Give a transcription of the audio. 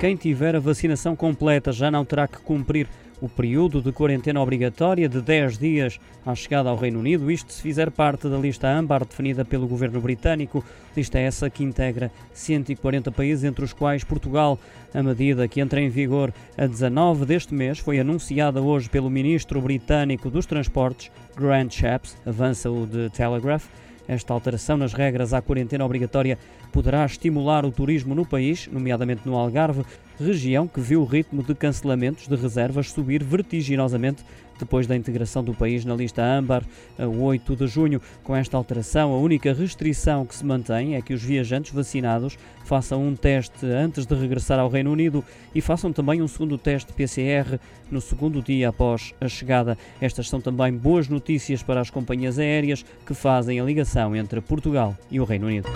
quem tiver a vacinação completa já não terá que cumprir o período de quarentena obrigatória de 10 dias à chegada ao Reino Unido, isto se fizer parte da lista âmbar definida pelo governo britânico, lista essa que integra 140 países, entre os quais Portugal. A medida que entra em vigor a 19 deste mês foi anunciada hoje pelo ministro britânico dos Transportes, Grant Shapps, avança o de Telegraph. Esta alteração nas regras à quarentena obrigatória poderá estimular o turismo no país, nomeadamente no Algarve, região que viu o ritmo de cancelamentos de reservas subir vertiginosamente depois da integração do país na lista âmbar a 8 de junho. Com esta alteração, a única restrição que se mantém é que os viajantes vacinados façam um teste antes de regressar ao Reino Unido e façam também um segundo teste PCR no segundo dia após a chegada. Estas são também boas notícias para as companhias aéreas que fazem a ligação entre Portugal e o Reino Unido.